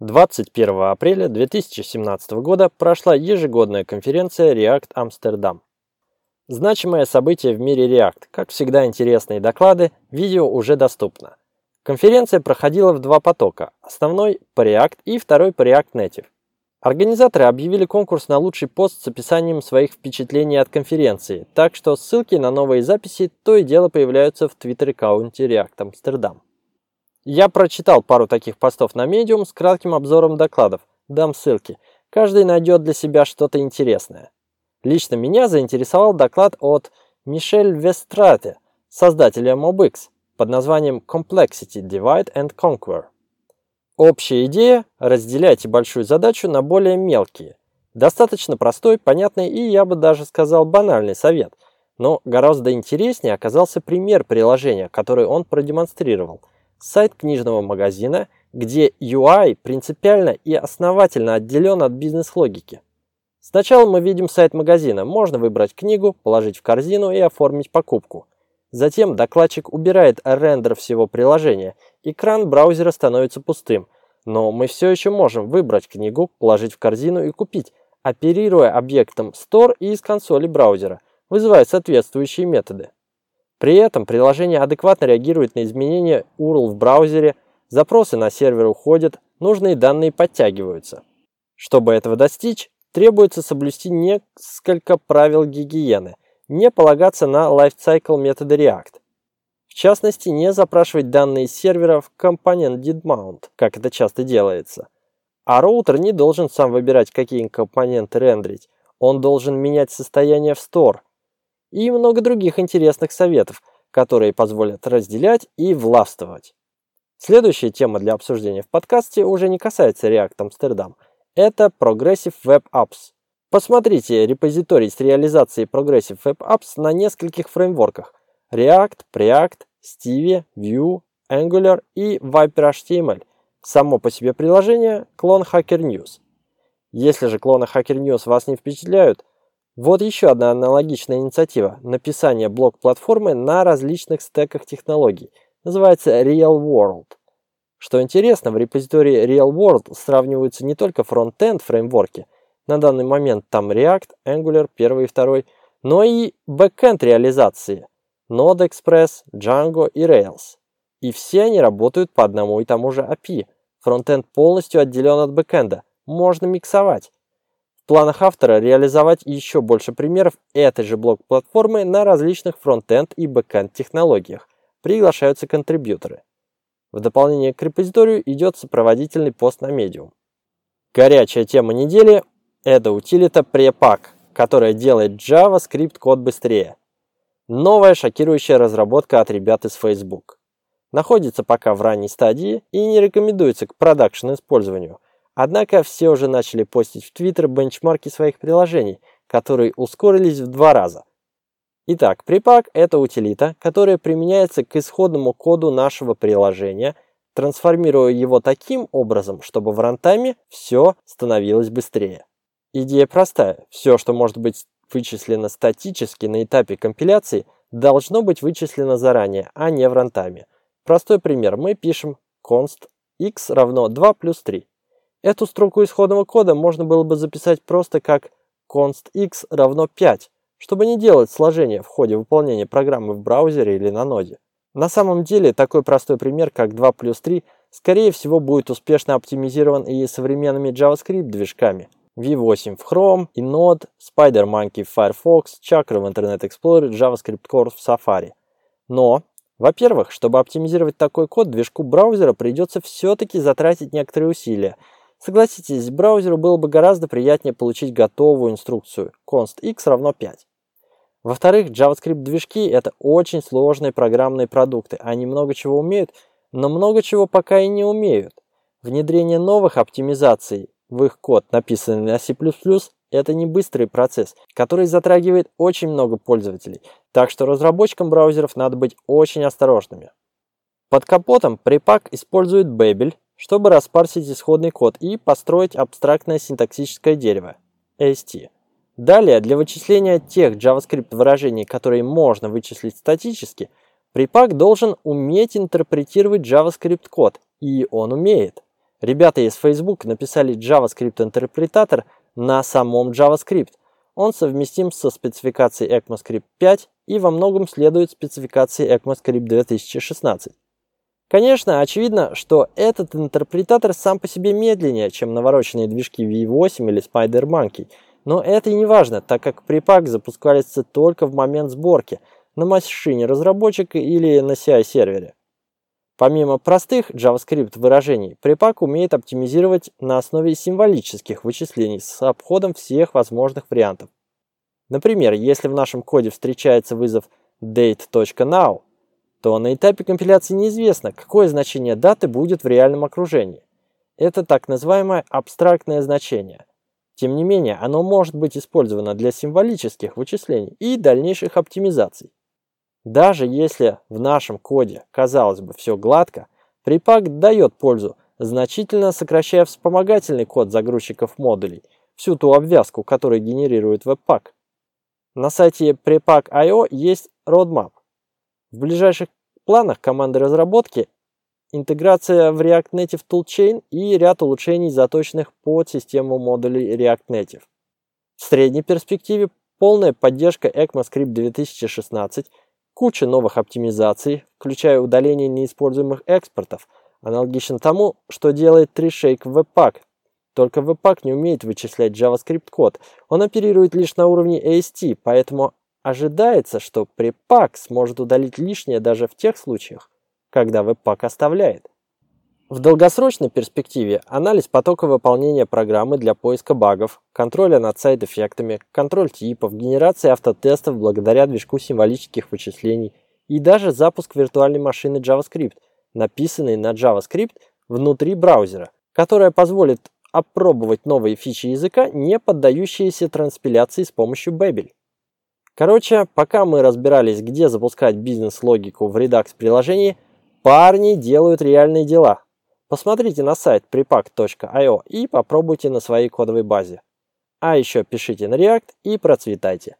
21 апреля 2017 года прошла ежегодная конференция React Amsterdam. Значимое событие в мире React. Как всегда интересные доклады, видео уже доступно. Конференция проходила в два потока. Основной по React и второй по React Native. Организаторы объявили конкурс на лучший пост с описанием своих впечатлений от конференции, так что ссылки на новые записи то и дело появляются в твиттер-аккаунте React Amsterdam. Я прочитал пару таких постов на Medium с кратким обзором докладов. Дам ссылки. Каждый найдет для себя что-то интересное. Лично меня заинтересовал доклад от Мишель Вестрате, создателя MobX, под названием Complexity Divide and Conquer. Общая идея – разделяйте большую задачу на более мелкие. Достаточно простой, понятный и, я бы даже сказал, банальный совет. Но гораздо интереснее оказался пример приложения, который он продемонстрировал – сайт книжного магазина, где UI принципиально и основательно отделен от бизнес-логики. Сначала мы видим сайт магазина, можно выбрать книгу, положить в корзину и оформить покупку. Затем докладчик убирает рендер всего приложения, экран браузера становится пустым, но мы все еще можем выбрать книгу, положить в корзину и купить, оперируя объектом Store и из консоли браузера, вызывая соответствующие методы. При этом приложение адекватно реагирует на изменения URL в браузере, запросы на сервер уходят, нужные данные подтягиваются. Чтобы этого достичь, требуется соблюсти несколько правил гигиены, не полагаться на lifecycle метода React. В частности, не запрашивать данные сервера в компонент didMount, как это часто делается. А роутер не должен сам выбирать, какие компоненты рендерить. Он должен менять состояние в store, и много других интересных советов, которые позволят разделять и властвовать. Следующая тема для обсуждения в подкасте уже не касается React Amsterdam. Это Progressive Web Apps. Посмотрите репозиторий с реализацией Progressive Web Apps на нескольких фреймворках React, Preact, Stevie, Vue, Angular и Viper HTML. Само по себе приложение – клон Hacker News. Если же клоны Hacker News вас не впечатляют, вот еще одна аналогичная инициатива – написание блог-платформы на различных стеках технологий. Называется Real World. Что интересно, в репозитории Real World сравниваются не только frontend фреймворки, на данный момент там React, Angular 1 и 2, но и backend реализации – Node Express, Django и Rails. И все они работают по одному и тому же API. Frontend полностью отделен от backend а. Можно миксовать. В планах автора реализовать еще больше примеров этой же блог-платформы на различных frontend и backend технологиях. Приглашаются контрибьюторы. В дополнение к репозиторию идет сопроводительный пост на Medium. Горячая тема недели – это утилита Prepack, которая делает JavaScript код быстрее. Новая шокирующая разработка от ребят из Facebook. Находится пока в ранней стадии и не рекомендуется к продакшн использованию – Однако все уже начали постить в Twitter бенчмарки своих приложений, которые ускорились в два раза. Итак, припак – это утилита, которая применяется к исходному коду нашего приложения, трансформируя его таким образом, чтобы в рантайме все становилось быстрее. Идея простая. Все, что может быть вычислено статически на этапе компиляции, должно быть вычислено заранее, а не в рантайме. Простой пример. Мы пишем const x равно 2 плюс 3. Эту строку исходного кода можно было бы записать просто как const x равно 5, чтобы не делать сложения в ходе выполнения программы в браузере или на ноде. На самом деле, такой простой пример, как 2 плюс 3, скорее всего будет успешно оптимизирован и современными JavaScript движками. V8 в Chrome и Node, SpiderMonkey в Firefox, Chakra в Internet Explorer, JavaScript Core в Safari. Но, во-первых, чтобы оптимизировать такой код, движку браузера придется все-таки затратить некоторые усилия – Согласитесь, браузеру было бы гораздо приятнее получить готовую инструкцию const x равно 5. Во-вторых, JavaScript-движки – это очень сложные программные продукты. Они много чего умеют, но много чего пока и не умеют. Внедрение новых оптимизаций в их код, написанный на C++, это не быстрый процесс, который затрагивает очень много пользователей, так что разработчикам браузеров надо быть очень осторожными. Под капотом припак использует Babel, чтобы распарсить исходный код и построить абстрактное синтаксическое дерево AST. Далее, для вычисления тех JavaScript выражений, которые можно вычислить статически, припак должен уметь интерпретировать JavaScript код, и он умеет. Ребята из Facebook написали JavaScript интерпретатор на самом JavaScript. Он совместим со спецификацией ECMAScript 5 и во многом следует спецификации ECMAScript 2016. Конечно, очевидно, что этот интерпретатор сам по себе медленнее, чем навороченные движки V8 или SpiderMonkey, но это и не важно, так как припак запускается только в момент сборки на машине разработчика или на CI-сервере. Помимо простых JavaScript выражений, припак умеет оптимизировать на основе символических вычислений с обходом всех возможных вариантов. Например, если в нашем коде встречается вызов date.now, то на этапе компиляции неизвестно, какое значение даты будет в реальном окружении. Это так называемое абстрактное значение. Тем не менее, оно может быть использовано для символических вычислений и дальнейших оптимизаций. Даже если в нашем коде, казалось бы, все гладко, припак дает пользу, значительно сокращая вспомогательный код загрузчиков модулей, всю ту обвязку, которую генерирует веб-пак. На сайте prepack.io есть roadmap. В ближайших планах команды разработки интеграция в React Native Toolchain и ряд улучшений, заточенных под систему модулей React Native. В средней перспективе полная поддержка ECMAScript 2016 Куча новых оптимизаций, включая удаление неиспользуемых экспортов, аналогично тому, что делает TreeShake Webpack. Только Webpack не умеет вычислять JavaScript код, он оперирует лишь на уровне AST, поэтому ожидается, что Prepack сможет удалить лишнее даже в тех случаях, когда Webpack оставляет. В долгосрочной перспективе анализ потока выполнения программы для поиска багов, контроля над сайд-эффектами, контроль типов, генерация автотестов благодаря движку символических вычислений и даже запуск виртуальной машины JavaScript, написанной на JavaScript внутри браузера, которая позволит опробовать новые фичи языка, не поддающиеся транспиляции с помощью Babel. Короче, пока мы разбирались, где запускать бизнес-логику в Redux-приложении, парни делают реальные дела – Посмотрите на сайт prepack.io и попробуйте на своей кодовой базе. А еще пишите на React и процветайте.